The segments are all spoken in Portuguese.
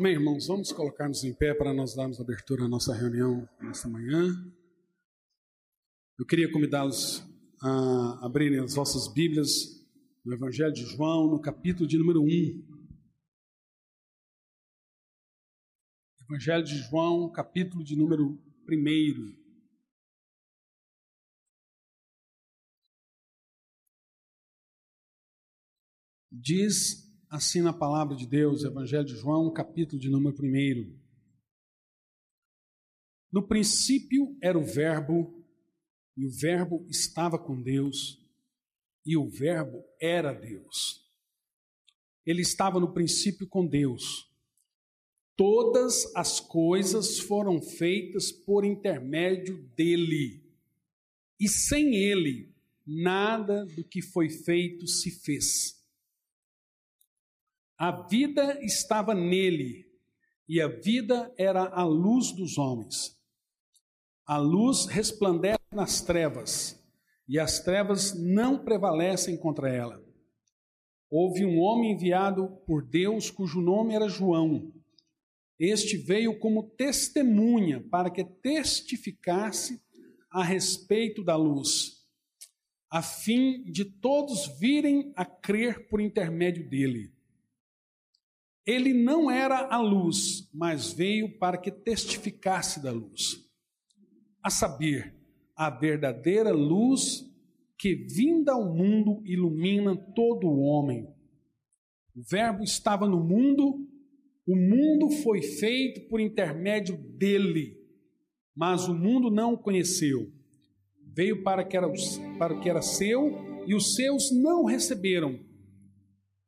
Amém, irmãos? Vamos colocar-nos em pé para nós darmos abertura à nossa reunião nesta manhã. Eu queria convidá-los a abrirem as vossas Bíblias no Evangelho de João, no capítulo de número 1. Evangelho de João, capítulo de número 1. Diz assim na palavra de Deus, Evangelho de João, capítulo de número 1. No princípio era o Verbo, e o Verbo estava com Deus, e o Verbo era Deus. Ele estava no princípio com Deus. Todas as coisas foram feitas por intermédio dele, e sem ele, nada do que foi feito se fez. A vida estava nele, e a vida era a luz dos homens. A luz resplandece nas trevas, e as trevas não prevalecem contra ela. Houve um homem enviado por Deus cujo nome era João. Este veio como testemunha para que testificasse a respeito da luz, a fim de todos virem a crer por intermédio dele. Ele não era a luz, mas veio para que testificasse da luz. A saber, a verdadeira luz que, vinda ao mundo, ilumina todo o homem. O Verbo estava no mundo, o mundo foi feito por intermédio dele, mas o mundo não o conheceu. Veio para que era, para o que era seu e os seus não receberam.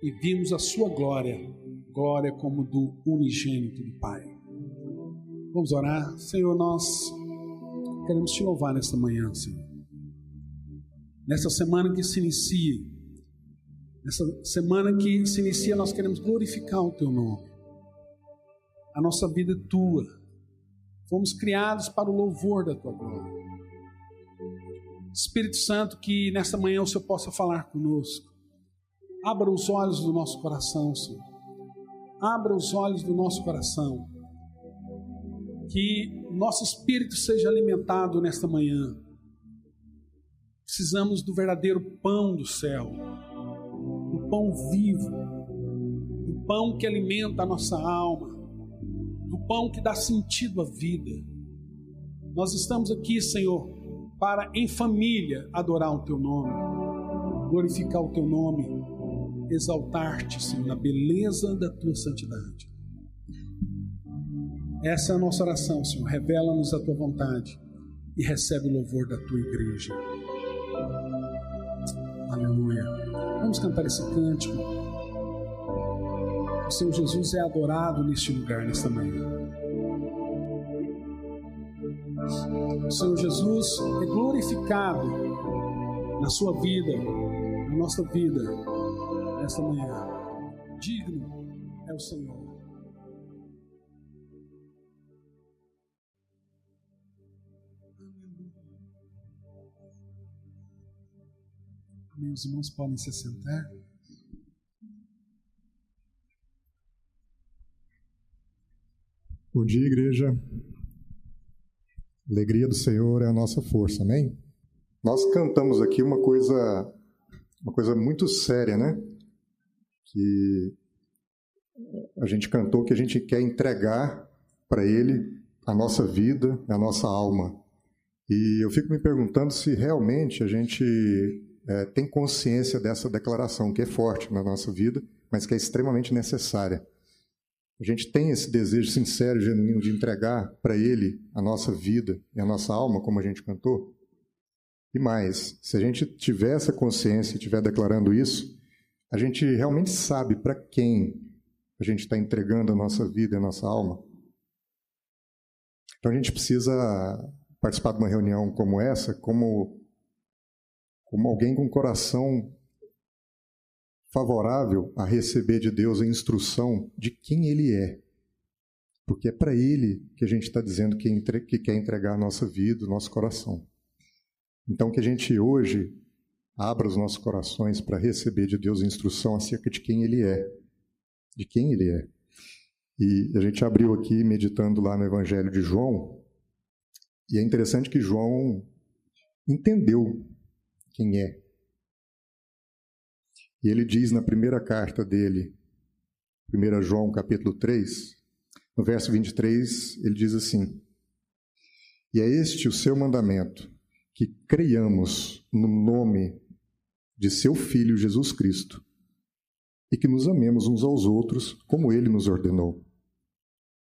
e vimos a sua glória, glória como do unigênito do Pai. Vamos orar, Senhor, nós queremos te louvar nesta manhã, Senhor. Nessa semana que se inicia, nessa semana que se inicia, nós queremos glorificar o teu nome. A nossa vida é tua. Fomos criados para o louvor da tua glória. Espírito Santo, que nesta manhã o Senhor possa falar conosco Abra os olhos do nosso coração, Senhor. Abra os olhos do nosso coração. Que nosso espírito seja alimentado nesta manhã. Precisamos do verdadeiro pão do céu, do pão vivo, do pão que alimenta a nossa alma, do pão que dá sentido à vida. Nós estamos aqui, Senhor, para em família adorar o Teu nome, glorificar o Teu nome exaltar-te, Senhor, na beleza da tua santidade. Essa é a nossa oração, Senhor. Revela-nos a tua vontade e recebe o louvor da tua igreja. Aleluia. Vamos cantar esse cântico. O Senhor Jesus é adorado neste lugar, nesta manhã. O Senhor Jesus é glorificado na sua vida, na nossa vida nesta manhã. Digno é o Senhor. Meus irmãos podem se sentar. Bom dia, igreja. alegria do Senhor é a nossa força, amém? Nós cantamos aqui uma coisa, uma coisa muito séria, né? Que a gente cantou que a gente quer entregar para Ele a nossa vida, a nossa alma. E eu fico me perguntando se realmente a gente é, tem consciência dessa declaração, que é forte na nossa vida, mas que é extremamente necessária. A gente tem esse desejo sincero, genuíno de entregar para Ele a nossa vida e a nossa alma, como a gente cantou? E mais, se a gente tiver essa consciência e estiver declarando isso, a gente realmente sabe para quem a gente está entregando a nossa vida e a nossa alma? Então a gente precisa participar de uma reunião como essa como, como alguém com coração favorável a receber de Deus a instrução de quem Ele é. Porque é para Ele que a gente está dizendo que, entre, que quer entregar a nossa vida, o nosso coração. Então, que a gente hoje abra os nossos corações para receber de Deus instrução acerca de quem Ele é. De quem Ele é. E a gente abriu aqui meditando lá no Evangelho de João, e é interessante que João entendeu quem é. E ele diz na primeira carta dele, 1 João capítulo 3, no verso 23, ele diz assim: E é este o seu mandamento, que creiamos no nome de seu Filho Jesus Cristo e que nos amemos uns aos outros como ele nos ordenou.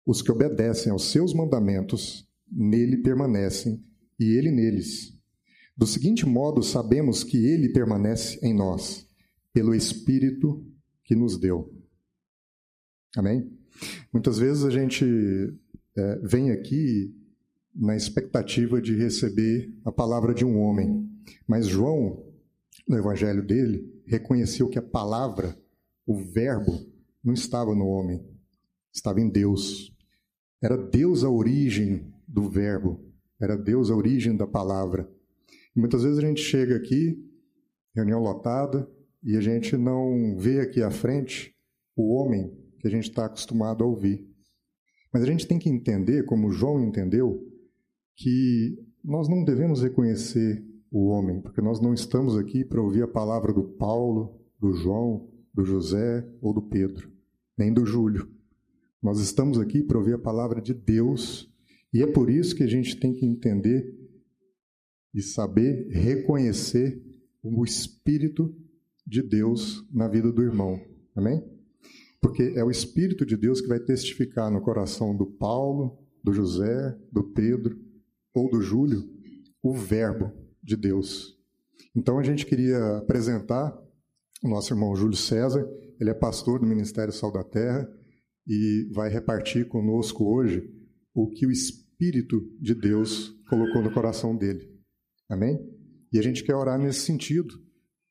Os que obedecem aos seus mandamentos nele permanecem e ele neles. Do seguinte modo, sabemos que ele permanece em nós, pelo Espírito que nos deu. Amém? Muitas vezes a gente é, vem aqui na expectativa de receber a palavra de um homem, mas João, no evangelho dele, reconheceu que a palavra, o verbo, não estava no homem, estava em Deus. Era Deus a origem do verbo, era Deus a origem da palavra. E muitas vezes a gente chega aqui, reunião lotada, e a gente não vê aqui à frente o homem que a gente está acostumado a ouvir. Mas a gente tem que entender, como João entendeu, que nós não devemos reconhecer o homem, porque nós não estamos aqui para ouvir a palavra do Paulo, do João, do José ou do Pedro, nem do Júlio. Nós estamos aqui para ouvir a palavra de Deus e é por isso que a gente tem que entender e saber reconhecer o Espírito de Deus na vida do irmão. Amém? Porque é o Espírito de Deus que vai testificar no coração do Paulo, do José, do Pedro ou do Júlio o Verbo de Deus. Então a gente queria apresentar o nosso irmão Júlio César, ele é pastor do Ministério Sal da Terra e vai repartir conosco hoje o que o Espírito de Deus colocou no coração dele. Amém? E a gente quer orar nesse sentido,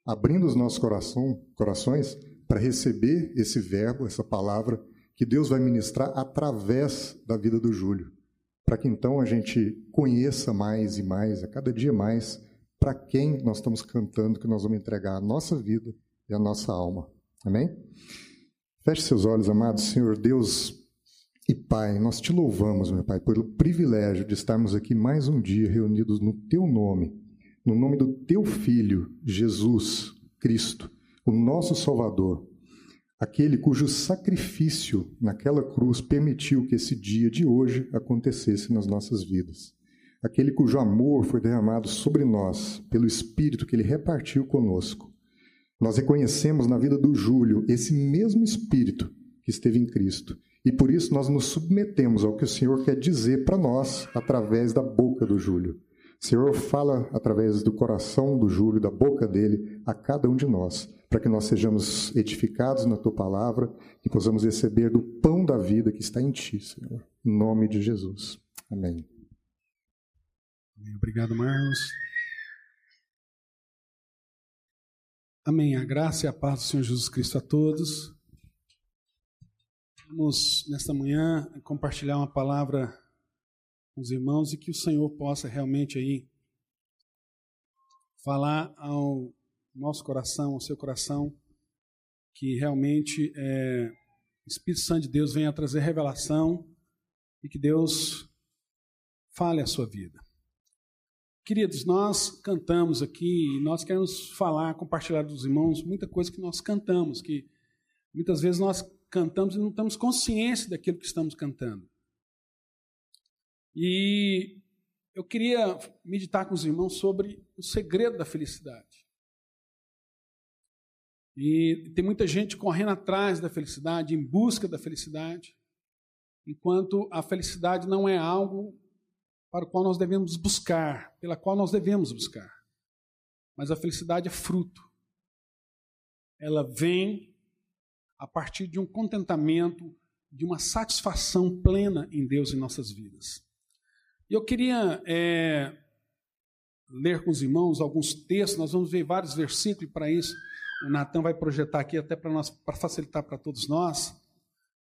abrindo os nossos coração, corações para receber esse verbo, essa palavra que Deus vai ministrar através da vida do Júlio, para que então a gente conheça mais e mais, a cada dia mais, para quem nós estamos cantando que nós vamos entregar a nossa vida e a nossa alma. Amém? Feche seus olhos, amados Senhor Deus e Pai, nós te louvamos, meu Pai, pelo privilégio de estarmos aqui mais um dia reunidos no Teu nome, no nome do Teu Filho, Jesus Cristo, o nosso Salvador, aquele cujo sacrifício naquela cruz permitiu que esse dia de hoje acontecesse nas nossas vidas. Aquele cujo amor foi derramado sobre nós pelo Espírito que ele repartiu conosco. Nós reconhecemos na vida do Júlio esse mesmo Espírito que esteve em Cristo e por isso nós nos submetemos ao que o Senhor quer dizer para nós através da boca do Júlio. O Senhor fala através do coração do Júlio, da boca dele, a cada um de nós, para que nós sejamos edificados na tua palavra e possamos receber do pão da vida que está em ti, Senhor. Em nome de Jesus. Amém. Obrigado, Marlos. Amém. A graça e a paz do Senhor Jesus Cristo a todos. Vamos, nesta manhã, compartilhar uma palavra com os irmãos e que o Senhor possa realmente aí falar ao nosso coração, ao seu coração, que realmente é, o Espírito Santo de Deus venha trazer revelação e que Deus fale a sua vida. Queridos, nós cantamos aqui e nós queremos falar, compartilhar dos irmãos muita coisa que nós cantamos, que muitas vezes nós cantamos e não temos consciência daquilo que estamos cantando. E eu queria meditar com os irmãos sobre o segredo da felicidade. E tem muita gente correndo atrás da felicidade, em busca da felicidade, enquanto a felicidade não é algo para o qual nós devemos buscar, pela qual nós devemos buscar. Mas a felicidade é fruto. Ela vem a partir de um contentamento, de uma satisfação plena em Deus em nossas vidas. Eu queria é, ler com os irmãos alguns textos, nós vamos ver vários versículos para isso. O Natan vai projetar aqui até para nós, para facilitar para todos nós,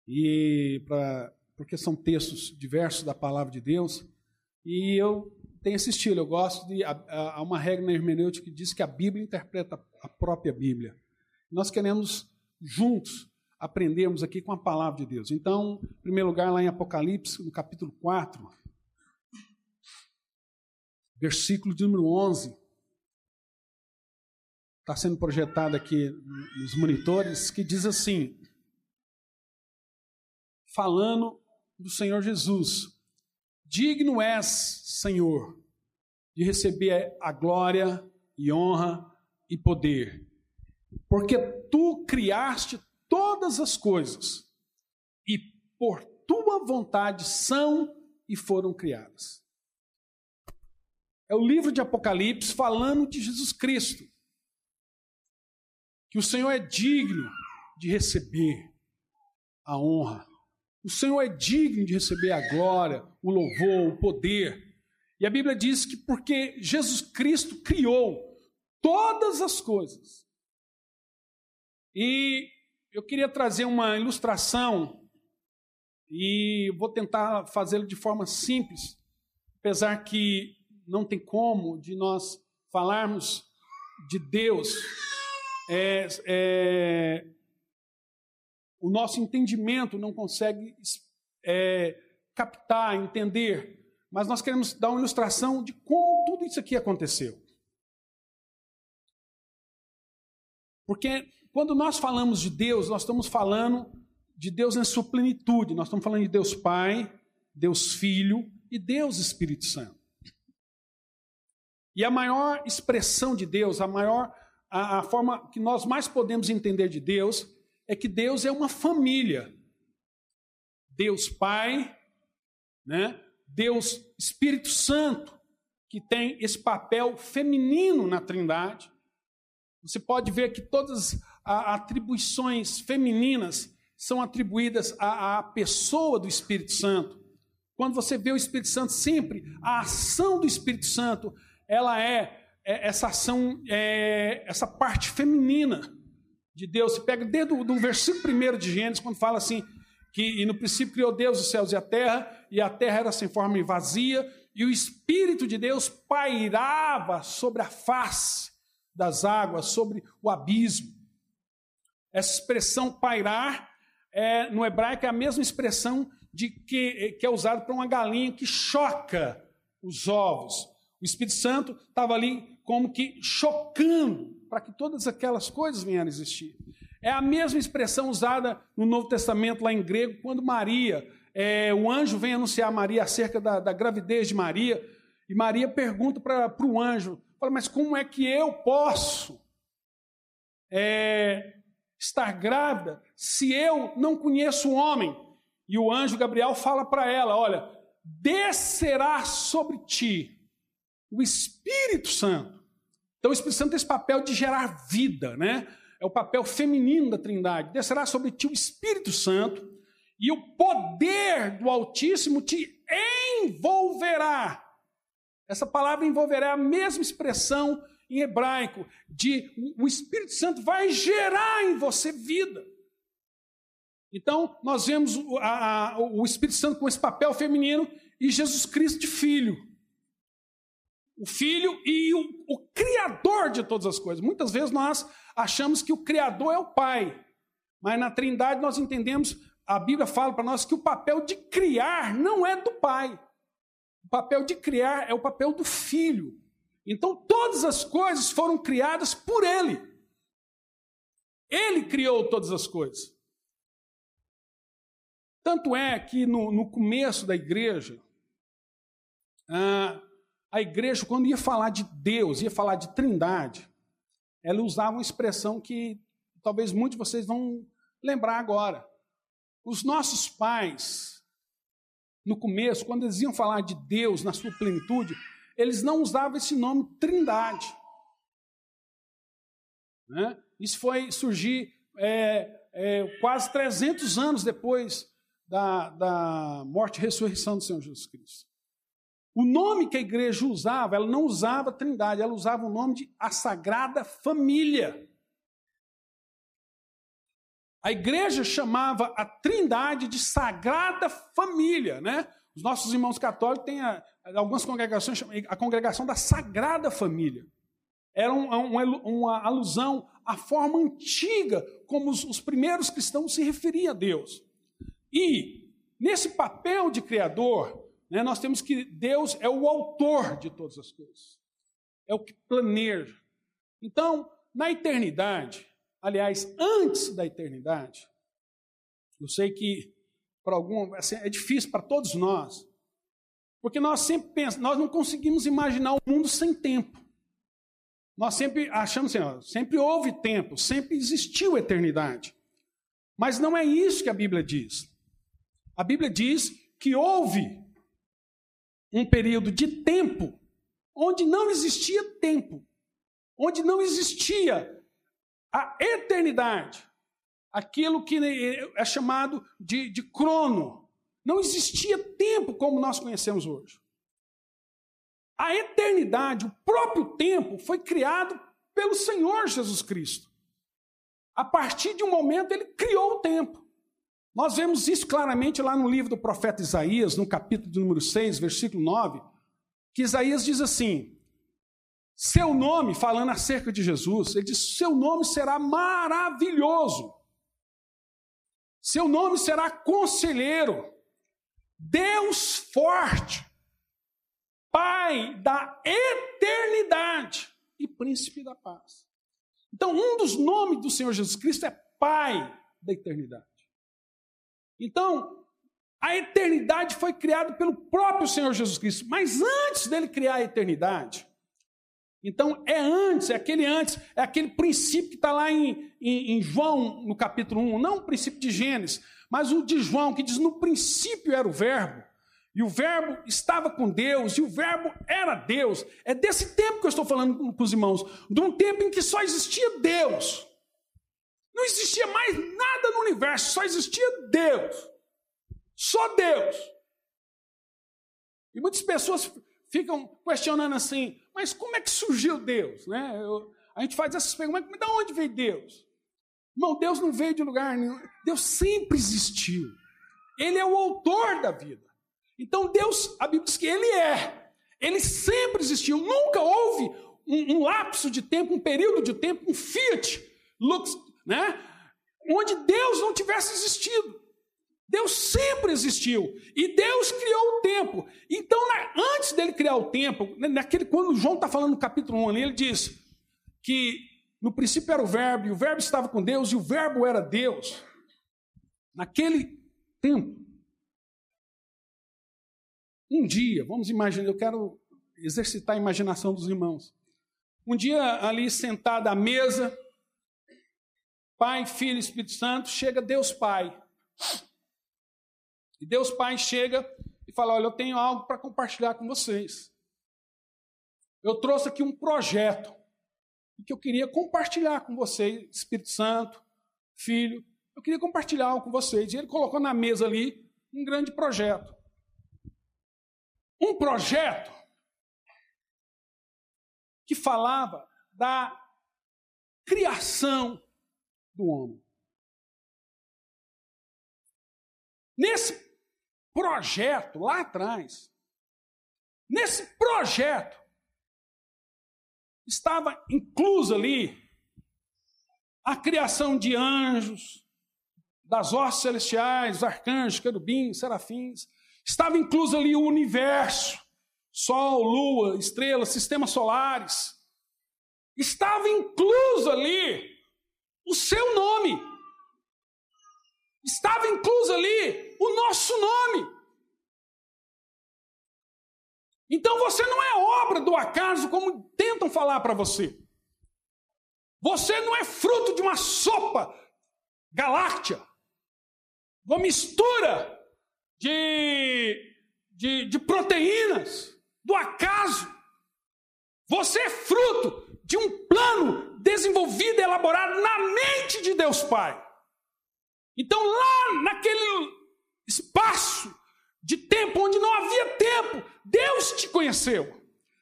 e para porque são textos diversos da palavra de Deus. E eu tenho esse estilo, eu gosto de. Há uma regra na hermenêutica que diz que a Bíblia interpreta a própria Bíblia. Nós queremos juntos aprendermos aqui com a palavra de Deus. Então, em primeiro lugar, lá em Apocalipse, no capítulo 4, versículo de número 11. Está sendo projetado aqui nos monitores, que diz assim: falando do Senhor Jesus: Digno és, Senhor, de receber a glória e honra e poder, porque tu criaste todas as coisas e por tua vontade são e foram criadas. É o livro de Apocalipse falando de Jesus Cristo. O Senhor é digno de receber a honra. O Senhor é digno de receber a glória, o louvor, o poder. E a Bíblia diz que porque Jesus Cristo criou todas as coisas. E eu queria trazer uma ilustração e vou tentar fazê-lo de forma simples, apesar que não tem como de nós falarmos de Deus, é, é, o nosso entendimento não consegue é, captar, entender, mas nós queremos dar uma ilustração de como tudo isso aqui aconteceu. Porque quando nós falamos de Deus, nós estamos falando de Deus em sua plenitude, nós estamos falando de Deus Pai, Deus Filho e Deus Espírito Santo. E a maior expressão de Deus, a maior a, a forma que nós mais podemos entender de Deus é que Deus é uma família. Deus Pai, né? Deus Espírito Santo, que tem esse papel feminino na Trindade. Você pode ver que todas as atribuições femininas são atribuídas à, à pessoa do Espírito Santo. Quando você vê o Espírito Santo, sempre a ação do Espírito Santo ela é, essa ação, é, essa parte feminina de Deus. Você pega desde o versículo 1 de Gênesis, quando fala assim, que e no princípio criou Deus os céus e a terra, e a terra era sem forma e vazia, e o Espírito de Deus pairava sobre a face das águas, sobre o abismo. Essa expressão pairar, é, no hebraico, é a mesma expressão de que, que é usada para uma galinha que choca os ovos. O Espírito Santo estava ali como que chocando para que todas aquelas coisas venham a existir. É a mesma expressão usada no Novo Testamento, lá em grego, quando Maria, é, o anjo vem anunciar a Maria acerca da, da gravidez de Maria, e Maria pergunta para o anjo: fala, mas como é que eu posso é, estar grávida se eu não conheço o homem? E o anjo Gabriel fala para ela: olha, descerá sobre ti o Espírito Santo. Então, o Espírito Santo tem esse papel de gerar vida, né? É o papel feminino da Trindade. Descerá sobre ti o Espírito Santo e o poder do Altíssimo te envolverá. Essa palavra envolverá a mesma expressão em hebraico de o Espírito Santo vai gerar em você vida. Então, nós vemos a, a, o Espírito Santo com esse papel feminino e Jesus Cristo de filho o Filho e o, o, Criador de todas as coisas. Muitas vezes nós achamos que o Criador é o Pai, mas na Trindade nós entendemos, a Bíblia fala para nós que o papel de criar não é do Pai. O papel de criar é o papel do Filho. Então todas as coisas foram criadas por Ele. Ele criou todas as coisas. Tanto é que no, no começo da igreja, ah, a igreja, quando ia falar de Deus, ia falar de trindade, ela usava uma expressão que talvez muitos de vocês vão lembrar agora. Os nossos pais, no começo, quando eles iam falar de Deus na sua plenitude, eles não usavam esse nome trindade. Né? Isso foi surgir é, é, quase 300 anos depois da, da morte e ressurreição do Senhor Jesus Cristo. O nome que a igreja usava, ela não usava Trindade, ela usava o nome de a Sagrada Família. A igreja chamava a Trindade de Sagrada Família, né? Os nossos irmãos católicos têm a, algumas congregações a congregação da Sagrada Família. Era um, um, uma alusão à forma antiga como os, os primeiros cristãos se referiam a Deus. E nesse papel de criador, né, nós temos que Deus é o autor de todas as coisas, é o que planeja. Então, na eternidade, aliás, antes da eternidade, eu sei que para algum assim, é difícil para todos nós, porque nós sempre pensamos, nós não conseguimos imaginar o mundo sem tempo. Nós sempre achamos assim, ó, sempre houve tempo, sempre existiu eternidade. Mas não é isso que a Bíblia diz. A Bíblia diz que houve um período de tempo onde não existia tempo, onde não existia a eternidade, aquilo que é chamado de, de crono. Não existia tempo como nós conhecemos hoje. A eternidade, o próprio tempo, foi criado pelo Senhor Jesus Cristo. A partir de um momento, ele criou o tempo. Nós vemos isso claramente lá no livro do profeta Isaías, no capítulo número 6, versículo 9, que Isaías diz assim: Seu nome, falando acerca de Jesus, ele diz: Seu nome será maravilhoso, seu nome será conselheiro, Deus forte, Pai da eternidade e príncipe da paz. Então, um dos nomes do Senhor Jesus Cristo é Pai da eternidade. Então, a eternidade foi criada pelo próprio Senhor Jesus Cristo, mas antes dele criar a eternidade, então é antes, é aquele antes, é aquele princípio que está lá em, em, em, João, no capítulo 1, não o princípio de Gênesis, mas o de João, que diz: no princípio era o Verbo, e o Verbo estava com Deus, e o Verbo era Deus. É desse tempo que eu estou falando com os irmãos, de um tempo em que só existia Deus. Não existia mais nada no universo, só existia Deus. Só Deus. E muitas pessoas ficam questionando assim, mas como é que surgiu Deus? Né? Eu, a gente faz essas perguntas, mas de onde veio Deus? Irmão, Deus não veio de lugar nenhum. Deus sempre existiu. Ele é o autor da vida. Então Deus, a Bíblia diz que Ele é. Ele sempre existiu. Nunca houve um, um lapso de tempo, um período de tempo, um fiat lux, né? Onde Deus não tivesse existido. Deus sempre existiu e Deus criou o tempo. Então, na, antes dele criar o tempo, né, naquele quando João está falando no capítulo 1 ali, ele diz que no princípio era o verbo, e o verbo estava com Deus, e o verbo era Deus. Naquele tempo, um dia, vamos imaginar, eu quero exercitar a imaginação dos irmãos. Um dia ali sentado à mesa, Pai, Filho Espírito Santo, chega Deus Pai. E Deus Pai chega e fala: Olha, eu tenho algo para compartilhar com vocês. Eu trouxe aqui um projeto que eu queria compartilhar com vocês, Espírito Santo, Filho. Eu queria compartilhar algo com vocês. E ele colocou na mesa ali um grande projeto. Um projeto que falava da criação do homem. Nesse projeto lá atrás, nesse projeto, estava incluso ali a criação de anjos, das hostes celestiais, arcanjos, querubins, serafins. Estava incluso ali o universo, sol, lua, estrelas, sistemas solares. Estava incluso ali o seu nome. Estava incluso ali o nosso nome. Então você não é obra do acaso como tentam falar para você. Você não é fruto de uma sopa galáctea, uma mistura de, de, de proteínas, do acaso. Você é fruto de um plano desenvolvido e elaborado na mente de Deus Pai. Então, lá naquele espaço de tempo onde não havia tempo, Deus te conheceu,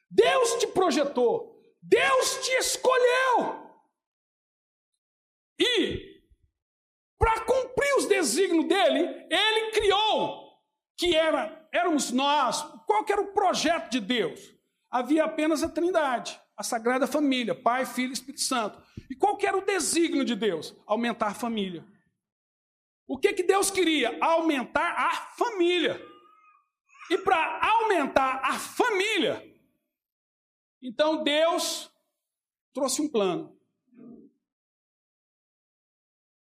Deus te projetou, Deus te escolheu. E, para cumprir os desígnios dele, ele criou, que era, éramos nós. Qual que era o projeto de Deus? Havia apenas a trindade, a Sagrada Família, Pai, Filho e Espírito Santo. E qual que era o desígnio de Deus? Aumentar a família. O que, que Deus queria? Aumentar a família. E para aumentar a família, então Deus trouxe um plano.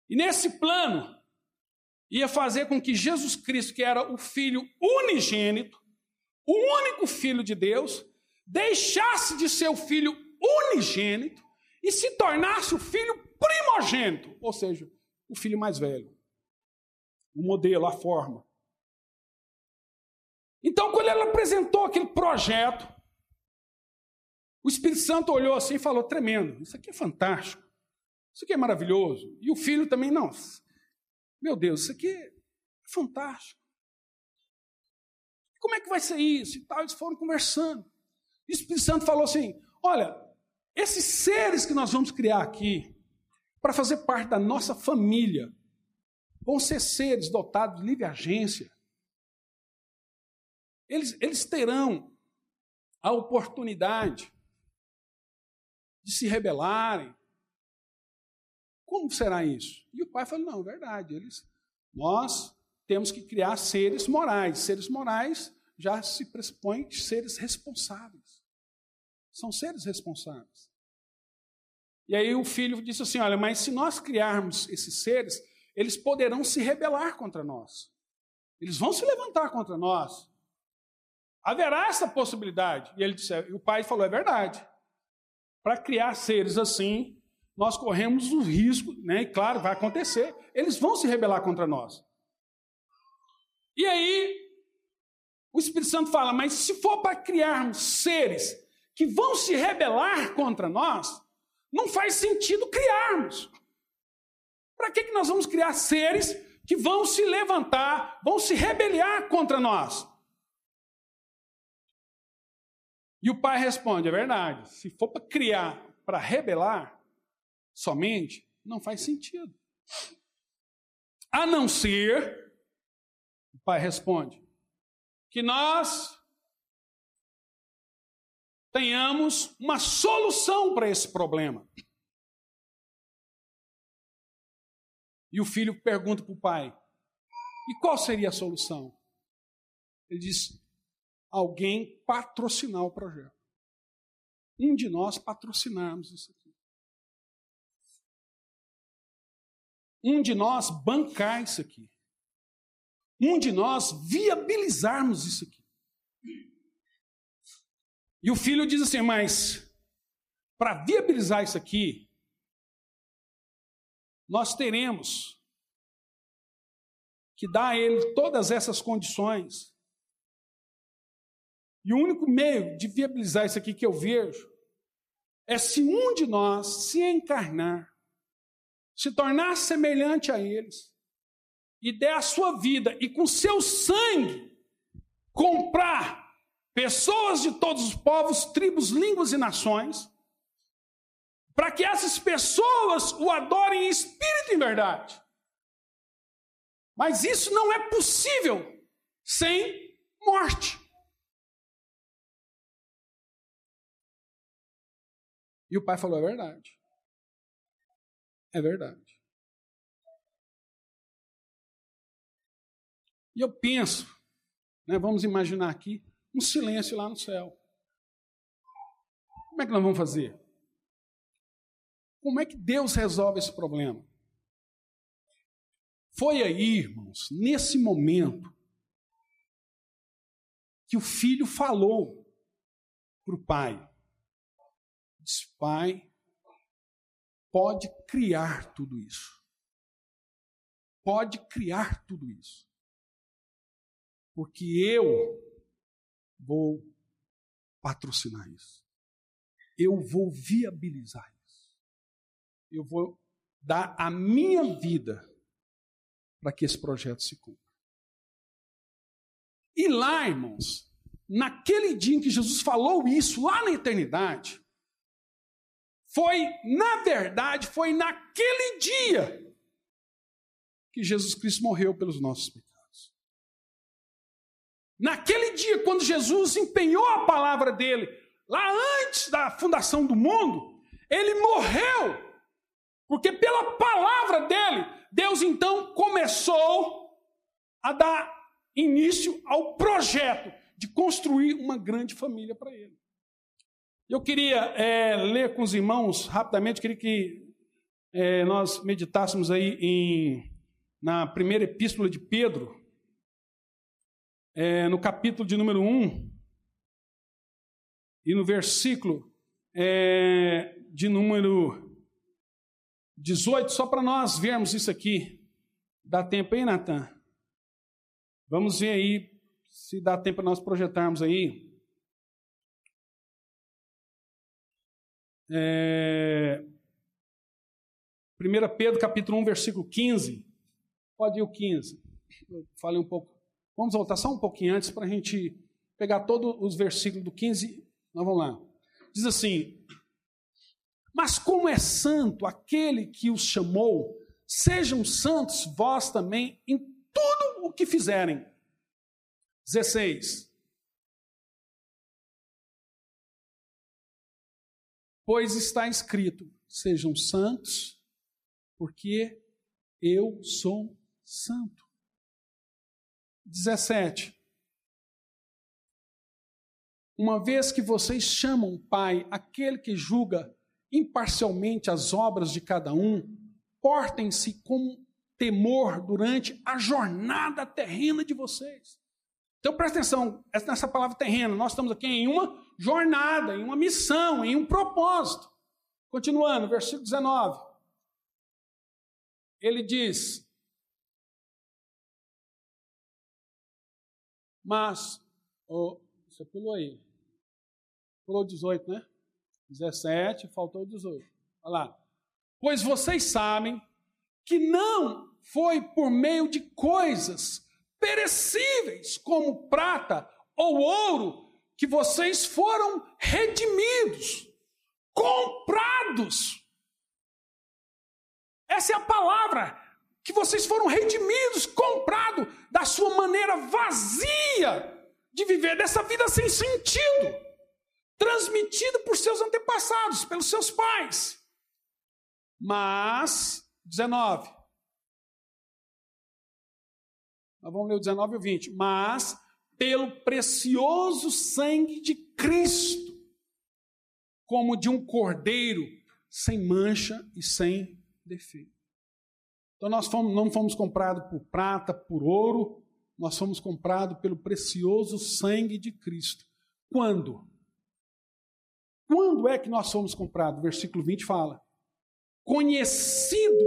E nesse plano, ia fazer com que Jesus Cristo, que era o Filho unigênito, o único Filho de Deus, deixasse de ser o Filho unigênito e se tornasse o Filho primogênito, ou seja, o filho mais velho o modelo, a forma. Então, quando ela apresentou aquele projeto, o Espírito Santo olhou assim e falou: tremendo, isso aqui é fantástico, isso aqui é maravilhoso. E o filho também, não, meu Deus, isso aqui é fantástico. Como é que vai ser isso? E tal, eles foram conversando. O Espírito Santo falou assim: olha, esses seres que nós vamos criar aqui, para fazer parte da nossa família, vão ser seres dotados de livre agência. Eles, eles terão a oportunidade de se rebelarem. Como será isso? E o pai falou: não, verdade. Eles, nós temos que criar seres morais. Seres morais já se pressupõe seres responsáveis. São seres responsáveis. E aí o filho disse assim: olha, mas se nós criarmos esses seres, eles poderão se rebelar contra nós. Eles vão se levantar contra nós. Haverá essa possibilidade. E ele disse, e o pai falou: é verdade. Para criar seres assim, nós corremos o risco, né? E claro, vai acontecer. Eles vão se rebelar contra nós. E aí, o Espírito Santo fala: mas se for para criarmos seres que vão se rebelar contra nós, não faz sentido criarmos. Para que, que nós vamos criar seres que vão se levantar, vão se rebeliar contra nós? E o pai responde: é verdade. Se for para criar, para rebelar somente, não faz sentido. A não ser, o pai responde, que nós tenhamos uma solução para esse problema. E o filho pergunta para o pai: e qual seria a solução? Ele diz: alguém patrocinar o projeto. Um de nós patrocinarmos isso aqui. Um de nós bancar isso aqui. Um de nós viabilizarmos isso aqui. E o filho diz assim: mas para viabilizar isso aqui, nós teremos que dar a ele todas essas condições. E o único meio de viabilizar isso aqui que eu vejo é se um de nós se encarnar, se tornar semelhante a eles, e der a sua vida e com seu sangue comprar pessoas de todos os povos, tribos, línguas e nações, para que essas pessoas o adorem em espírito e em verdade. Mas isso não é possível sem morte. E o pai falou: é verdade. É verdade. E eu penso, né, vamos imaginar aqui, um silêncio lá no céu. Como é que nós vamos fazer? Como é que Deus resolve esse problema? Foi aí, irmãos, nesse momento, que o filho falou para o pai: Diz, pai, pode criar tudo isso. Pode criar tudo isso. Porque eu vou patrocinar isso. Eu vou viabilizar eu vou dar a minha vida para que esse projeto se cumpra. E lá, irmãos, naquele dia em que Jesus falou isso, lá na eternidade, foi, na verdade, foi naquele dia que Jesus Cristo morreu pelos nossos pecados. Naquele dia, quando Jesus empenhou a palavra dele, lá antes da fundação do mundo, ele morreu, porque pela palavra dele, Deus então começou a dar início ao projeto de construir uma grande família para ele. Eu queria é, ler com os irmãos rapidamente, queria que é, nós meditássemos aí em, na primeira epístola de Pedro, é, no capítulo de número 1, e no versículo é, de número 18, só para nós vermos isso aqui. Dá tempo aí, Natan? Vamos ver aí se dá tempo para nós projetarmos aí. É... 1 Pedro capítulo 1, versículo 15. Pode ir o 15. Eu falei um pouco. Vamos voltar só um pouquinho antes para a gente pegar todos os versículos do 15. Nós vamos lá. Diz assim: Mas como é santo aquele que os chamou, sejam santos vós também em tudo o que fizerem. 16. Pois está escrito: sejam santos, porque eu sou santo. 17. Uma vez que vocês chamam Pai aquele que julga imparcialmente as obras de cada um, portem-se com temor durante a jornada terrena de vocês. Então presta atenção, nessa palavra terrena, nós estamos aqui em uma jornada, em uma missão, em um propósito. Continuando, versículo 19. Ele diz: Mas, oh, você pulou aí. Pulou 18, né? 17, faltou 18. Olha lá. Pois vocês sabem que não foi por meio de coisas perecíveis, como prata ou ouro, que vocês foram redimidos, comprados. Essa é a palavra, que vocês foram redimidos, comprados da sua maneira vazia de viver, dessa vida sem sentido, transmitida por seus antepassados, pelos seus pais. Mas, 19, Nós vamos ler o 19 e o 20. Mas pelo precioso sangue de Cristo, como de um cordeiro sem mancha e sem defeito. Então nós fomos, não fomos comprados por prata, por ouro, nós fomos comprados pelo precioso sangue de Cristo. Quando? Quando é que nós fomos comprados? Versículo 20 fala: conhecido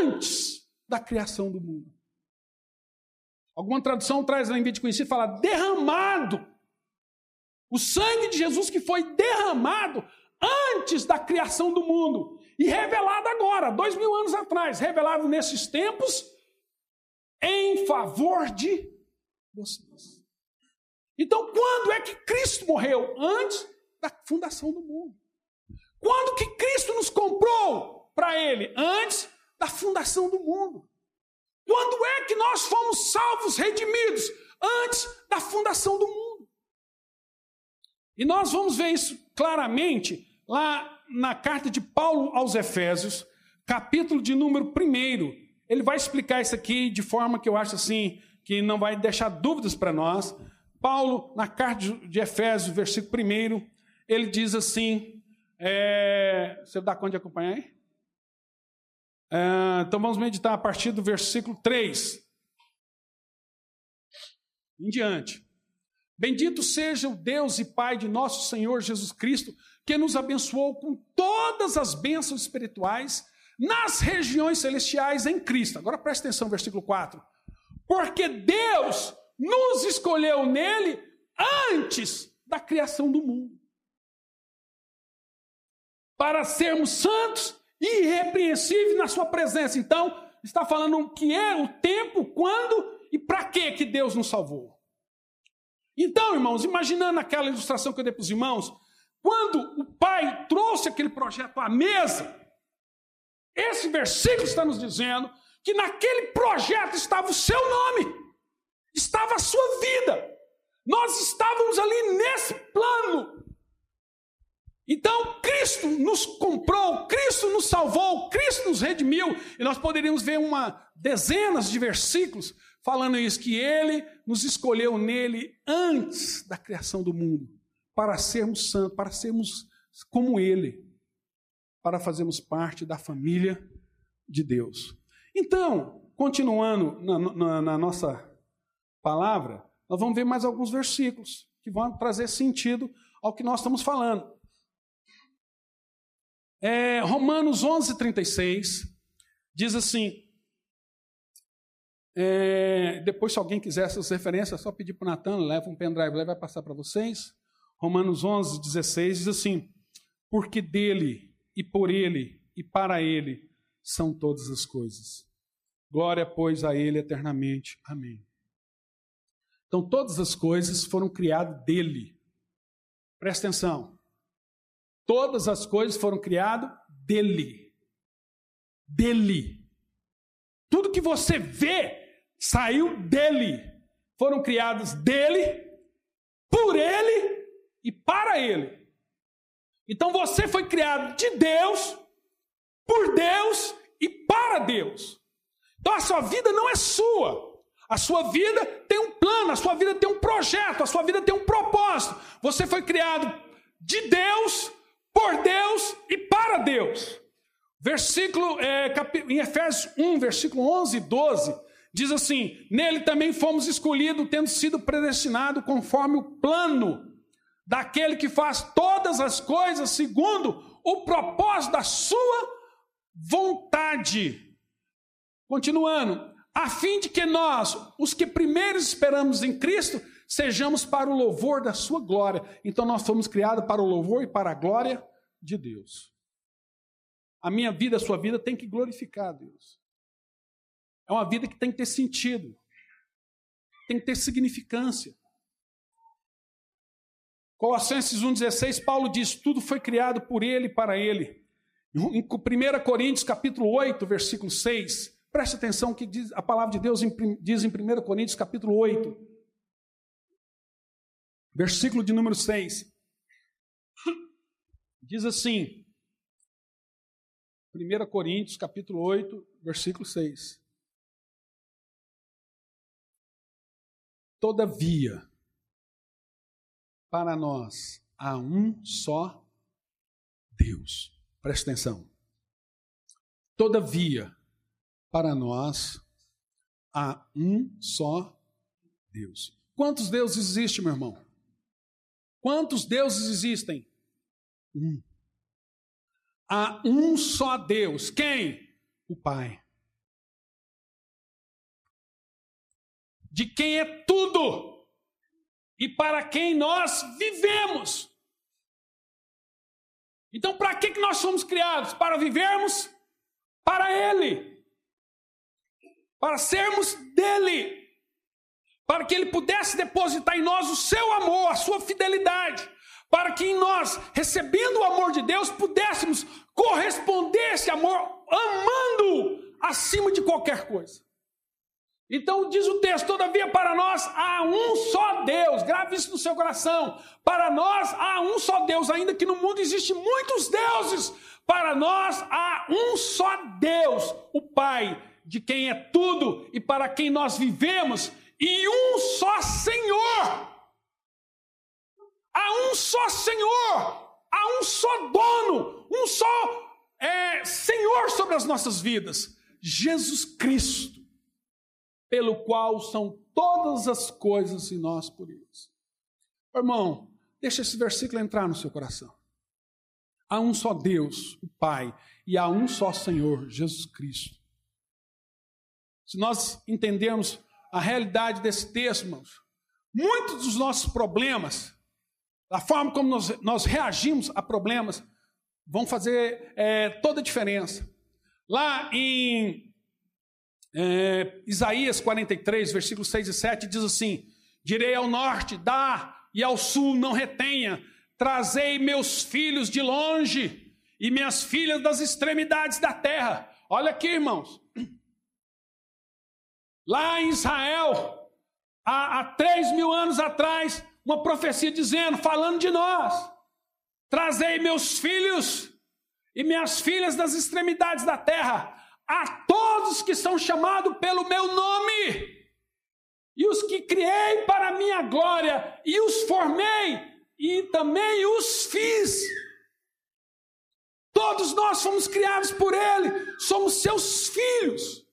antes da criação do mundo. Alguma tradução traz em vez de conhecido, fala derramado. O sangue de Jesus que foi derramado antes da criação do mundo e revelado agora, dois mil anos atrás, revelado nesses tempos em favor de vocês. Então, quando é que Cristo morreu? Antes da fundação do mundo. Quando que Cristo nos comprou para Ele? Antes da fundação do mundo. Quando é que nós fomos salvos, redimidos? Antes da fundação do mundo. E nós vamos ver isso claramente lá na carta de Paulo aos Efésios, capítulo de número 1. Ele vai explicar isso aqui de forma que eu acho assim, que não vai deixar dúvidas para nós. Paulo, na carta de Efésios, versículo 1, ele diz assim: é... você dá conta de acompanhar aí? Ah, então vamos meditar a partir do versículo 3 em diante. Bendito seja o Deus e Pai de nosso Senhor Jesus Cristo, que nos abençoou com todas as bênçãos espirituais nas regiões celestiais em Cristo. Agora preste atenção, versículo 4. Porque Deus nos escolheu nele antes da criação do mundo, para sermos santos irrepreensível na sua presença. Então, está falando que é o tempo, quando e para que que Deus nos salvou. Então, irmãos, imaginando aquela ilustração que eu dei para os irmãos, quando o pai trouxe aquele projeto à mesa, esse versículo está nos dizendo que naquele projeto estava o seu nome, estava a sua vida. Nós estávamos ali nesse plano. Então, Cristo nos comprou, Cristo nos salvou, Cristo nos redimiu, e nós poderíamos ver uma dezenas de versículos falando isso que ele nos escolheu nele antes da criação do mundo, para sermos santos, para sermos como ele, para fazermos parte da família de Deus. Então, continuando na, na, na nossa palavra, nós vamos ver mais alguns versículos que vão trazer sentido ao que nós estamos falando. É, Romanos 11, 36 diz assim: é, depois, se alguém quiser essas referências, é só pedir para o Natan, leva um pendrive, ele vai passar para vocês. Romanos 11, 16 diz assim: Porque dele e por ele e para ele são todas as coisas. Glória, pois, a ele eternamente. Amém. Então, todas as coisas foram criadas dele. Presta atenção. Todas as coisas foram criadas dele. Dele. Tudo que você vê saiu dele. Foram criados dele, por ele e para ele. Então você foi criado de Deus, por Deus e para Deus. Então a sua vida não é sua. A sua vida tem um plano, a sua vida tem um projeto, a sua vida tem um propósito. Você foi criado de Deus, por Deus e para Deus. Versículo é, em Efésios 1, versículo 11 e 12, Diz assim: Nele também fomos escolhidos, tendo sido predestinados conforme o plano daquele que faz todas as coisas segundo o propósito da sua vontade. Continuando, a fim de que nós, os que primeiro esperamos em Cristo, sejamos para o louvor da sua glória. Então nós fomos criados para o louvor e para a glória de Deus. A minha vida, a sua vida tem que glorificar Deus. É uma vida que tem que ter sentido, tem que ter significância. Colossenses 1,16, Paulo diz: tudo foi criado por ele e para ele. Em 1 Coríntios capítulo 8, versículo 6, preste atenção que diz, a palavra de Deus diz em 1 Coríntios capítulo 8, versículo de número 6. Diz assim, 1 Coríntios capítulo 8, versículo 6. Todavia, para nós há um só Deus. Presta atenção. Todavia, para nós há um só Deus. Quantos deuses existem, meu irmão? Quantos deuses existem? Um. Há um só Deus. Quem? O Pai. De quem é tudo e para quem nós vivemos. Então, para que, que nós somos criados? Para vivermos para Ele, para sermos dele, para que Ele pudesse depositar em nós o seu amor, a sua fidelidade, para que em nós, recebendo o amor de Deus, pudéssemos corresponder esse amor amando acima de qualquer coisa. Então diz o texto: todavia para nós há um só Deus, grave isso no seu coração. Para nós há um só Deus, ainda que no mundo existem muitos deuses. Para nós há um só Deus, o Pai, de quem é tudo e para quem nós vivemos, e um só Senhor. Há um só Senhor, há um só dono, um só é, Senhor sobre as nossas vidas: Jesus Cristo pelo qual são todas as coisas e nós por eles. Irmão, deixa esse versículo entrar no seu coração. Há um só Deus, o Pai, e há um só Senhor, Jesus Cristo. Se nós entendermos a realidade desse texto, irmãos, muitos dos nossos problemas, a forma como nós, nós reagimos a problemas, vão fazer é, toda a diferença. Lá em é, Isaías 43, versículos 6 e 7 diz assim: Direi ao norte, dá, e ao sul, não retenha. Trazei meus filhos de longe e minhas filhas das extremidades da terra. Olha aqui, irmãos. Lá em Israel, há, há três mil anos atrás, uma profecia dizendo, falando de nós: Trazei meus filhos e minhas filhas das extremidades da terra, a todos que são chamados pelo meu nome e os que criei para minha glória, e os formei, e também os fiz. Todos nós fomos criados por Ele, somos seus filhos,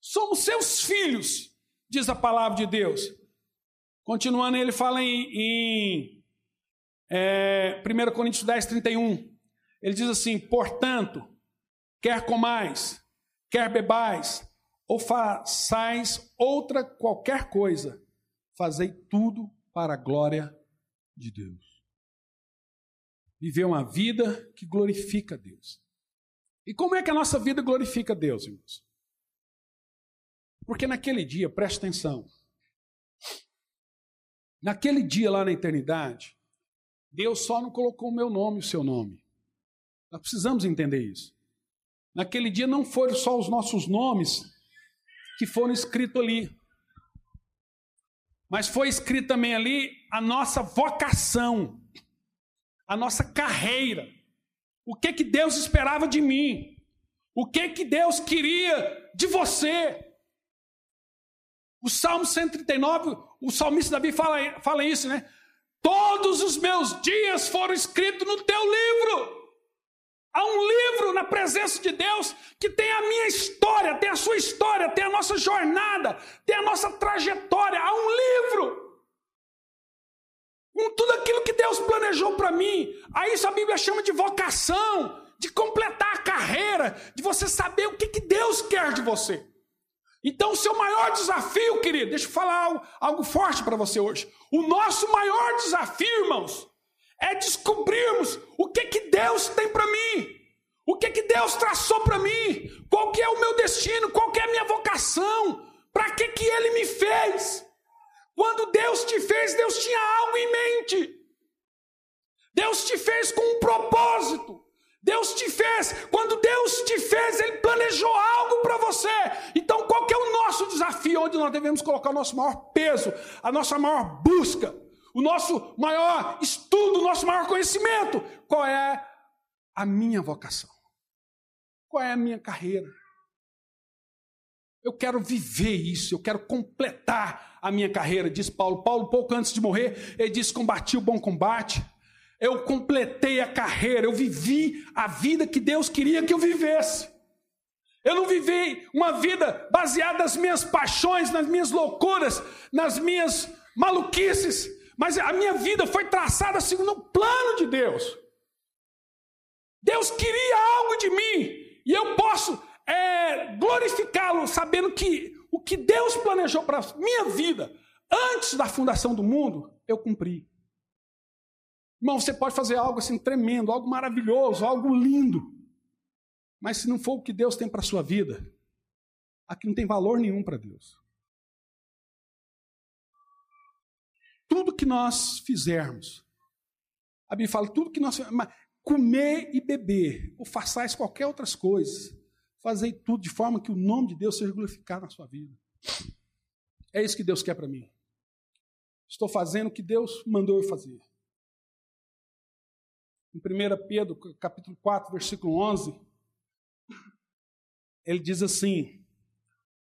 somos seus filhos, diz a palavra de Deus. Continuando, ele fala em, em é, 1 Coríntios 10, 31. Ele diz assim: Portanto, quer comais, quer bebais, ou façais outra qualquer coisa, fazei tudo para a glória de Deus. Viver uma vida que glorifica a Deus. E como é que a nossa vida glorifica a Deus, irmãos? Porque naquele dia, preste atenção, naquele dia lá na eternidade, Deus só não colocou o meu nome e o seu nome. Nós precisamos entender isso. Naquele dia não foram só os nossos nomes que foram escritos ali. Mas foi escrito também ali a nossa vocação, a nossa carreira. O que que Deus esperava de mim? O que que Deus queria de você? O Salmo 139, o salmista Davi fala, fala isso, né? Todos os meus dias foram escritos no teu livro. Há um livro na presença de Deus que tem a minha história, tem a sua história, tem a nossa jornada, tem a nossa trajetória. Há um livro com tudo aquilo que Deus planejou para mim. A isso a Bíblia chama de vocação, de completar a carreira, de você saber o que, que Deus quer de você. Então, o seu maior desafio, querido, deixa eu falar algo, algo forte para você hoje. O nosso maior desafio, irmãos, é descobrirmos o que que Deus tem para mim. O que que Deus traçou para mim? Qual que é o meu destino? Qual que é a minha vocação? Para que que ele me fez? Quando Deus te fez, Deus tinha algo em mente. Deus te fez com um propósito. Deus te fez, quando Deus te fez, Ele planejou algo para você. Então, qual que é o nosso desafio? Onde nós devemos colocar o nosso maior peso, a nossa maior busca? O nosso maior estudo, o nosso maior conhecimento. Qual é a minha vocação? Qual é a minha carreira? Eu quero viver isso, eu quero completar a minha carreira, diz Paulo. Paulo, pouco antes de morrer, ele disse: Combati o bom combate. Eu completei a carreira, eu vivi a vida que Deus queria que eu vivesse. Eu não vivi uma vida baseada nas minhas paixões, nas minhas loucuras, nas minhas maluquices. Mas a minha vida foi traçada segundo o plano de Deus. Deus queria algo de mim e eu posso é, glorificá-lo sabendo que o que Deus planejou para a minha vida antes da fundação do mundo, eu cumpri. Irmão, você pode fazer algo assim tremendo, algo maravilhoso, algo lindo. Mas se não for o que Deus tem para a sua vida, aqui não tem valor nenhum para Deus. Tudo que nós fizermos. A Bíblia fala, tudo que nós fizermos, comer e beber, ou façais qualquer outras coisas, fazei tudo de forma que o nome de Deus seja glorificado na sua vida. É isso que Deus quer para mim. Estou fazendo o que Deus mandou eu fazer. Em 1 Pedro, capítulo 4, versículo 11, ele diz assim: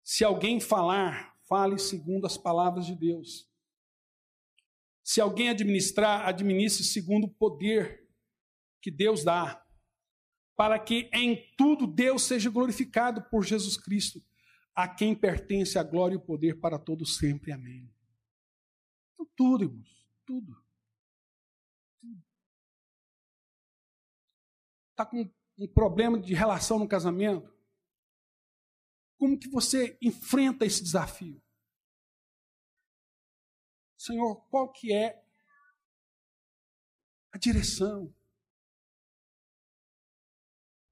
Se alguém falar, fale segundo as palavras de Deus. Se alguém administrar, administre segundo o poder que Deus dá, para que em tudo Deus seja glorificado por Jesus Cristo, a quem pertence a glória e o poder para todos sempre. Amém. Então, tudo, irmãos, tudo. Está com um problema de relação no casamento? Como que você enfrenta esse desafio? Senhor, qual que é a direção? O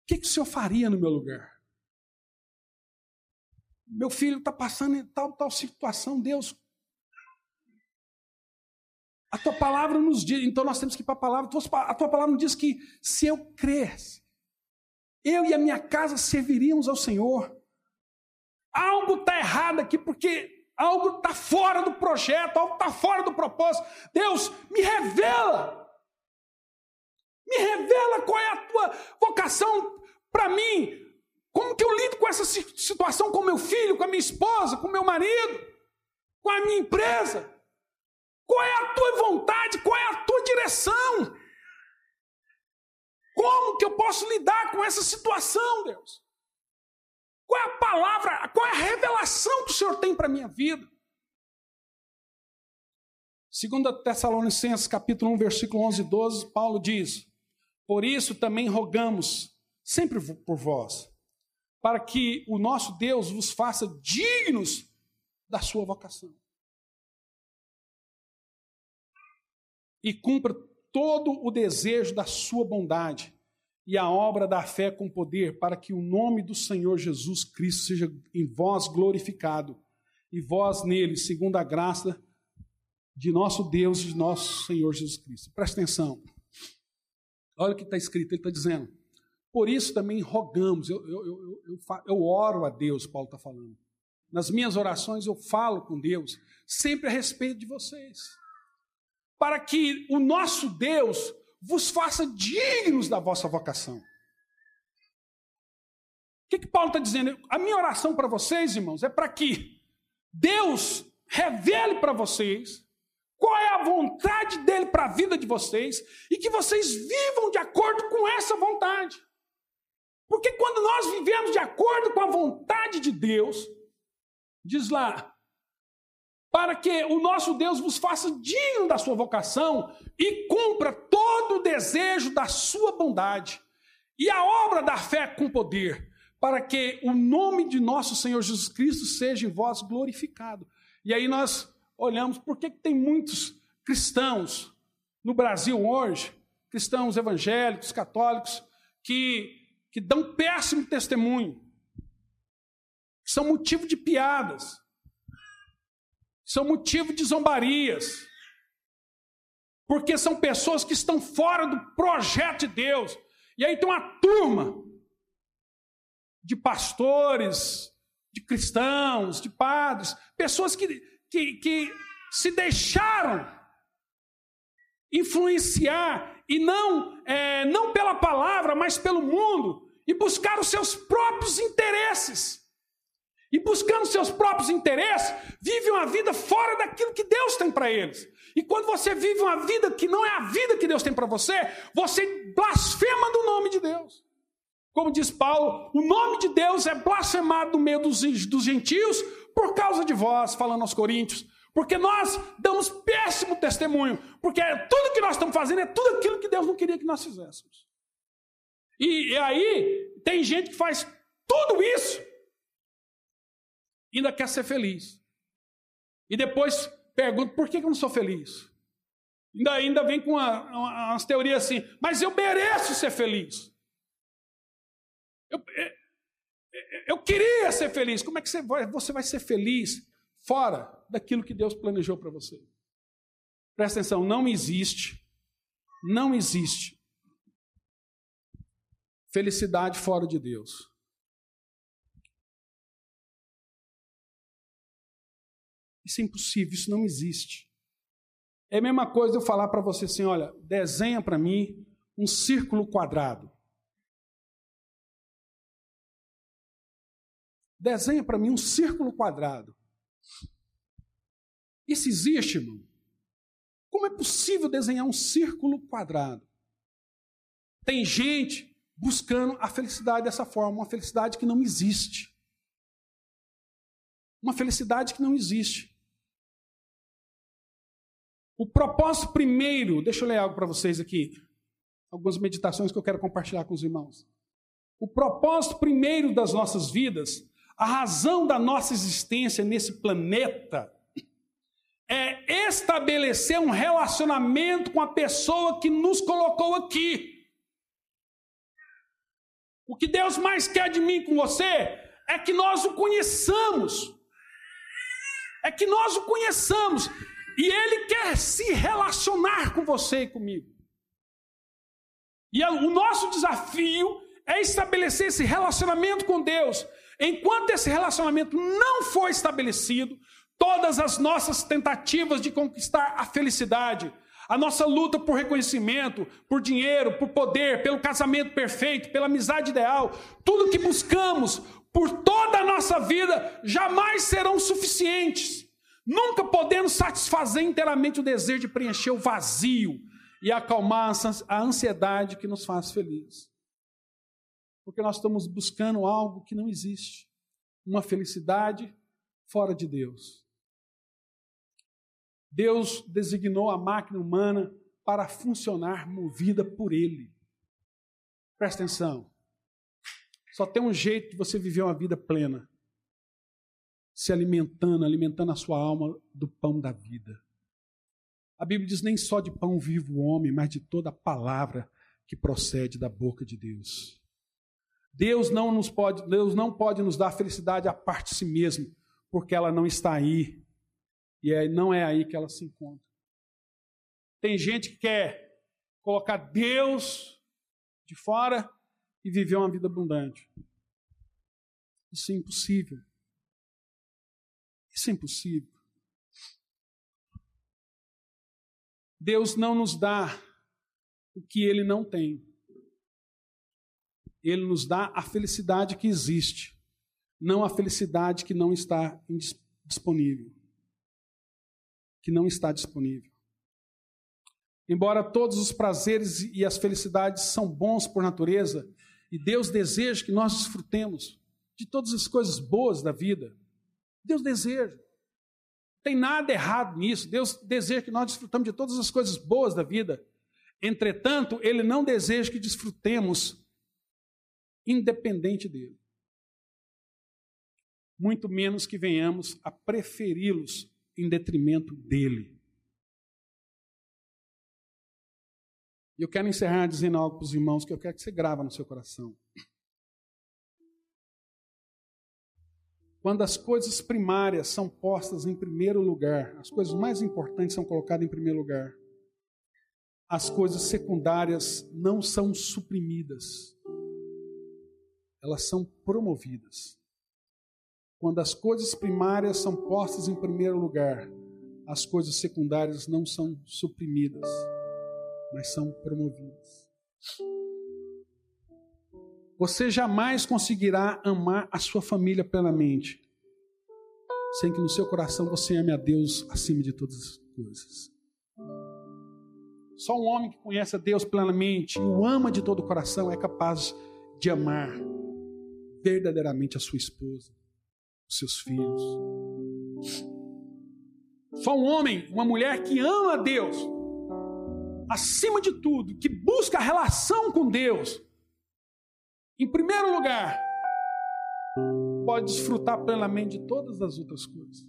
que, que o Senhor faria no meu lugar? Meu filho está passando em tal, tal situação, Deus, A tua palavra nos diz, então nós temos que ir para a palavra. A tua palavra nos diz que se eu cresce, eu e a minha casa serviríamos ao Senhor. Algo está errado aqui, porque algo está fora do projeto, algo está fora do propósito. Deus, me revela. Me revela qual é a tua vocação para mim. Como que eu lido com essa situação com meu filho, com a minha esposa, com meu marido, com a minha empresa? Qual é a tua vontade? Qual é a tua direção? Como que eu posso lidar com essa situação, Deus? Qual é a palavra, qual é a revelação que o Senhor tem para a minha vida? Segundo Tessalonicenses capítulo 1, versículo 11 e 12, Paulo diz: Por isso também rogamos, sempre por vós, para que o nosso Deus vos faça dignos da sua vocação. E cumpra todo o desejo da sua bondade e a obra da fé com poder, para que o nome do Senhor Jesus Cristo seja em vós glorificado, e vós nele, segundo a graça de nosso Deus e de nosso Senhor Jesus Cristo. Presta atenção. Olha o que está escrito, ele está dizendo. Por isso também rogamos, eu, eu, eu, eu, eu oro a Deus, Paulo está falando. Nas minhas orações eu falo com Deus, sempre a respeito de vocês. Para que o nosso Deus vos faça dignos da vossa vocação. O que, que Paulo está dizendo? A minha oração para vocês, irmãos, é para que Deus revele para vocês qual é a vontade dele para a vida de vocês e que vocês vivam de acordo com essa vontade. Porque quando nós vivemos de acordo com a vontade de Deus, diz lá, para que o nosso Deus vos faça digno da sua vocação e cumpra todo o desejo da sua bondade e a obra da fé com poder, para que o nome de nosso Senhor Jesus Cristo seja em vós glorificado. E aí nós olhamos por que tem muitos cristãos no Brasil hoje, cristãos evangélicos, católicos, que, que dão péssimo testemunho, são motivo de piadas são motivo de zombarias, porque são pessoas que estão fora do projeto de Deus. E aí tem uma turma de pastores, de cristãos, de padres, pessoas que, que, que se deixaram influenciar e não, é, não pela palavra, mas pelo mundo e buscar os seus próprios interesses e buscando seus próprios interesses, vivem uma vida fora daquilo que Deus tem para eles. E quando você vive uma vida que não é a vida que Deus tem para você, você blasfema do nome de Deus. Como diz Paulo, o nome de Deus é blasfemado no meio dos, dos gentios por causa de vós, falando aos coríntios. Porque nós damos péssimo testemunho. Porque tudo que nós estamos fazendo é tudo aquilo que Deus não queria que nós fizéssemos. E, e aí, tem gente que faz tudo isso ainda quer ser feliz. E depois pergunta: por que eu não sou feliz? Ainda, ainda vem com uma, uma, umas teorias assim, mas eu mereço ser feliz. Eu, é, é, eu queria ser feliz. Como é que você vai, você vai ser feliz fora daquilo que Deus planejou para você? Presta atenção, não existe, não existe felicidade fora de Deus. Isso é impossível, isso não existe. É a mesma coisa eu falar para você assim: olha, desenha para mim um círculo quadrado. Desenha para mim um círculo quadrado. Isso existe, irmão? Como é possível desenhar um círculo quadrado? Tem gente buscando a felicidade dessa forma, uma felicidade que não existe. Uma felicidade que não existe. O propósito primeiro, deixa eu ler algo para vocês aqui. Algumas meditações que eu quero compartilhar com os irmãos. O propósito primeiro das nossas vidas, a razão da nossa existência nesse planeta, é estabelecer um relacionamento com a pessoa que nos colocou aqui. O que Deus mais quer de mim com você é que nós o conheçamos. É que nós o conheçamos E Ele quer se relacionar com você e comigo. E o nosso desafio é estabelecer esse relacionamento com Deus. Enquanto esse relacionamento não for estabelecido, todas as nossas tentativas de conquistar a felicidade, a nossa luta por reconhecimento, por dinheiro, por poder, pelo casamento perfeito, pela amizade ideal, tudo que buscamos por toda a nossa vida jamais serão suficientes. Nunca podemos satisfazer inteiramente o desejo de preencher o vazio e acalmar a ansiedade que nos faz felizes. Porque nós estamos buscando algo que não existe, uma felicidade fora de Deus. Deus designou a máquina humana para funcionar movida por Ele. Presta atenção. Só tem um jeito de você viver uma vida plena: se alimentando, alimentando a sua alma do pão da vida. A Bíblia diz: nem só de pão vive o homem, mas de toda a palavra que procede da boca de Deus. Deus não nos pode, Deus não pode nos dar felicidade a parte de si mesmo, porque ela não está aí e é, não é aí que ela se encontra. Tem gente que quer colocar Deus de fora e viver uma vida abundante. Isso é impossível. Isso é impossível. Deus não nos dá o que ele não tem. Ele nos dá a felicidade que existe, não a felicidade que não está disponível que não está disponível. Embora todos os prazeres e as felicidades são bons por natureza, e Deus deseja que nós desfrutemos de todas as coisas boas da vida, Deus deseja. Tem nada errado nisso. Deus deseja que nós desfrutamos de todas as coisas boas da vida. Entretanto, Ele não deseja que desfrutemos independente dele. Muito menos que venhamos a preferi-los em detrimento dele. E eu quero encerrar dizendo algo para os irmãos que eu quero que você grava no seu coração. Quando as coisas primárias são postas em primeiro lugar, as coisas mais importantes são colocadas em primeiro lugar, as coisas secundárias não são suprimidas, elas são promovidas. Quando as coisas primárias são postas em primeiro lugar, as coisas secundárias não são suprimidas, mas são promovidas. Você jamais conseguirá amar a sua família plenamente, sem que no seu coração você ame a Deus acima de todas as coisas. Só um homem que conhece a Deus plenamente e o ama de todo o coração é capaz de amar verdadeiramente a sua esposa os seus filhos. Só um homem, uma mulher que ama a Deus, acima de tudo, que busca a relação com Deus, em primeiro lugar, pode desfrutar plenamente de todas as outras coisas.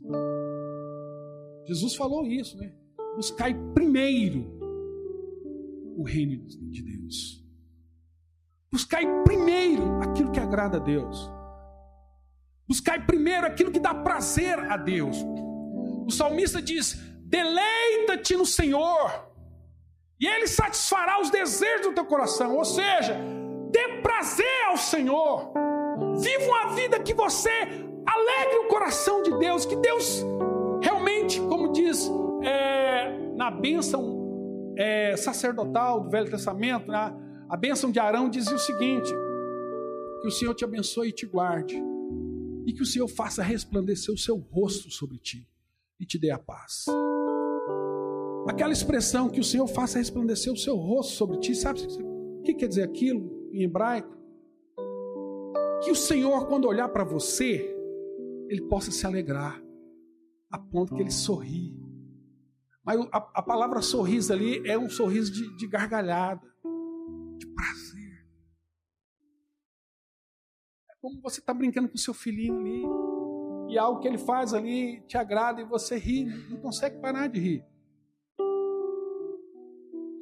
Jesus falou isso, né? Buscai primeiro o reino de Deus. Buscai primeiro aquilo que agrada a Deus. Buscai primeiro aquilo que dá prazer a Deus. O salmista diz: deleita-te no Senhor, e Ele satisfará os desejos do teu coração. Ou seja, dê prazer ao Senhor. Viva uma vida que você alegre o coração de Deus, que Deus realmente, como diz é, na bênção é, sacerdotal do Velho Testamento, né, a bênção de Arão dizia o seguinte: que o Senhor te abençoe e te guarde e que o Senhor faça resplandecer o seu rosto sobre ti e te dê a paz. Aquela expressão que o Senhor faça resplandecer o seu rosto sobre ti, sabe o que quer dizer aquilo em hebraico? Que o Senhor, quando olhar para você, ele possa se alegrar, a ponto que ele sorri. Mas a, a palavra sorriso ali é um sorriso de, de gargalhada, de prazer. como você está brincando com o seu filhinho ali, e algo que ele faz ali te agrada e você ri, não consegue parar de rir.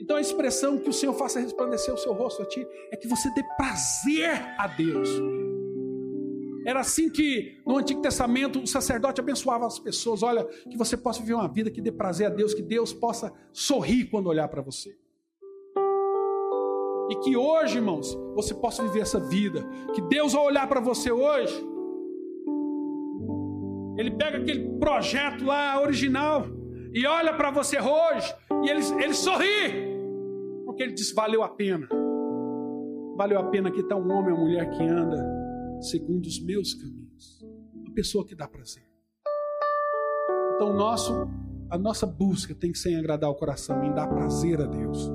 Então a expressão que o Senhor faça resplandecer o seu rosto a ti é que você dê prazer a Deus. Era assim que no Antigo Testamento o sacerdote abençoava as pessoas. Olha, que você possa viver uma vida que dê prazer a Deus, que Deus possa sorrir quando olhar para você. E que hoje, irmãos, você possa viver essa vida. Que Deus, ao olhar para você hoje, Ele pega aquele projeto lá original e olha para você hoje e ele, ele sorri, porque Ele diz: valeu a pena. Valeu a pena que está um homem ou mulher que anda segundo os meus caminhos. Uma pessoa que dá prazer. Então, nosso, a nossa busca tem que ser em agradar o coração, em dar prazer a Deus.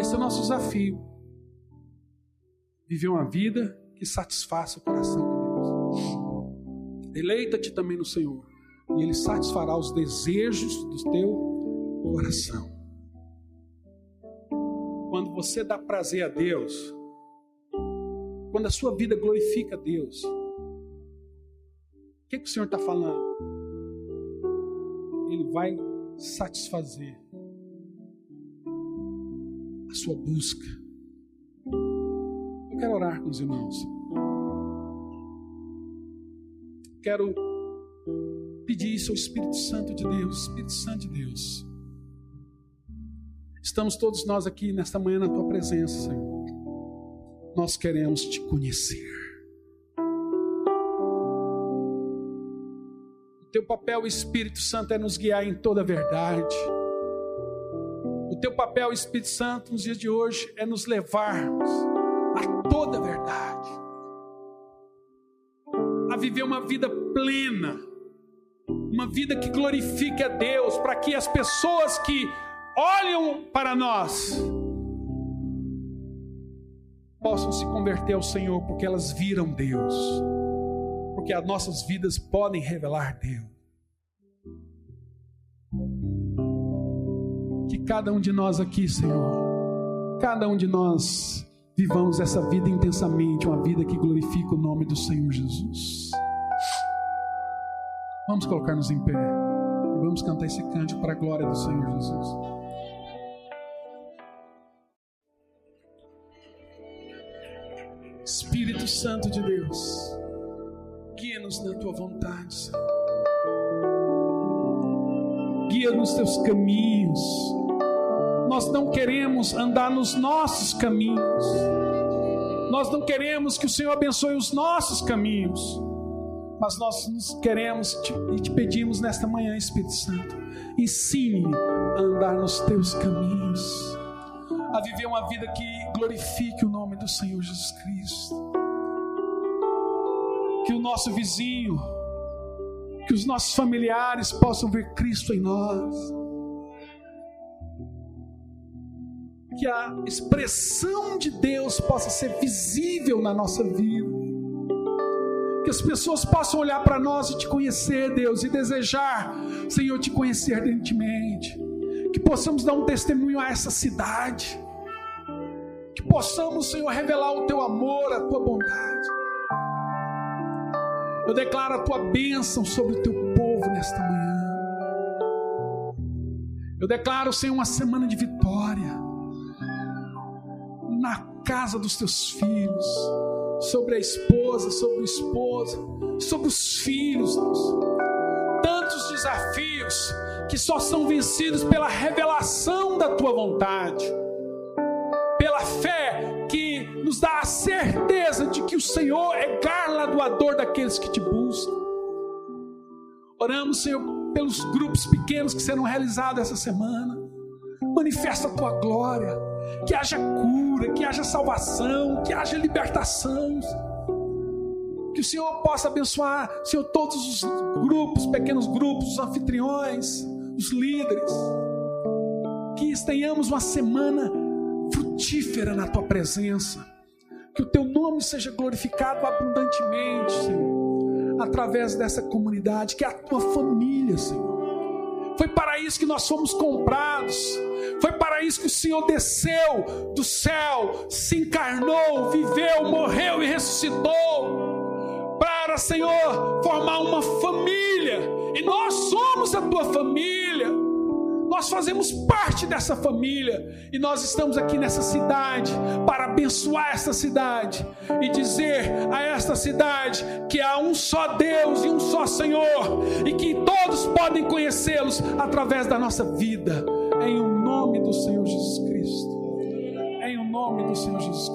Esse é o nosso desafio. Viver uma vida que satisfaça o coração de Deus. Deleita-te também no Senhor, e Ele satisfará os desejos do teu coração. Quando você dá prazer a Deus, quando a sua vida glorifica a Deus, o que, que o Senhor está falando? Ele vai satisfazer a sua busca. Eu quero orar com os irmãos. Quero pedir isso ao Espírito Santo de Deus, Espírito Santo de Deus. Estamos todos nós aqui nesta manhã na tua presença, Senhor nós queremos te conhecer. O teu papel, Espírito Santo, é nos guiar em toda a verdade. O teu papel, Espírito Santo, nos dias de hoje, é nos levarmos a toda a verdade, a viver uma vida plena, uma vida que glorifique a Deus, para que as pessoas que olham para nós possam se converter ao Senhor, porque elas viram Deus, porque as nossas vidas podem revelar Deus. Que cada um de nós aqui, Senhor, cada um de nós vivamos essa vida intensamente, uma vida que glorifica o nome do Senhor Jesus. Vamos colocar-nos em pé e vamos cantar esse cântico para a glória do Senhor Jesus. Espírito Santo de Deus, guia-nos na tua vontade, Senhor. Guia nos teus caminhos. Nós não queremos andar nos nossos caminhos. Nós não queremos que o Senhor abençoe os nossos caminhos. Mas nós nos queremos e te pedimos nesta manhã, Espírito Santo, ensine a andar nos teus caminhos a viver uma vida que glorifique o nome do Senhor Jesus Cristo. Que o nosso vizinho, que os nossos familiares possam ver Cristo em nós. Que a expressão de Deus possa ser visível na nossa vida. Que as pessoas possam olhar para nós e te conhecer, Deus, e desejar, Senhor, te conhecer ardentemente. Que possamos dar um testemunho a essa cidade que possamos, Senhor, revelar o teu amor, a tua bondade. Eu declaro a tua bênção sobre o teu povo nesta manhã. Eu declaro, Senhor, uma semana de vitória na casa dos teus filhos, sobre a esposa, sobre o esposo, sobre os filhos, Deus. Tantos desafios que só são vencidos pela revelação da tua vontade pela fé que nos dá a certeza de que o Senhor é galardoador daqueles que te buscam. Oramos, Senhor, pelos grupos pequenos que serão realizados essa semana. Manifesta a tua glória, que haja cura, que haja salvação, que haja libertação. Que o Senhor possa abençoar, Senhor, todos os grupos, pequenos grupos, os anfitriões, os líderes. Que tenhamos uma semana frutífera na tua presença. Que o teu nome seja glorificado abundantemente, Senhor, através dessa comunidade, que é a tua família, Senhor. Foi para isso que nós fomos comprados. Foi para isso que o Senhor desceu do céu, se encarnou, viveu, morreu e ressuscitou. Para, Senhor, formar uma família. E nós somos a tua família. Nós fazemos parte dessa família e nós estamos aqui nessa cidade para abençoar essa cidade e dizer a esta cidade que há um só Deus e um só Senhor e que todos podem conhecê-los através da nossa vida. Em o nome do Senhor Jesus Cristo. Em o nome do Senhor Jesus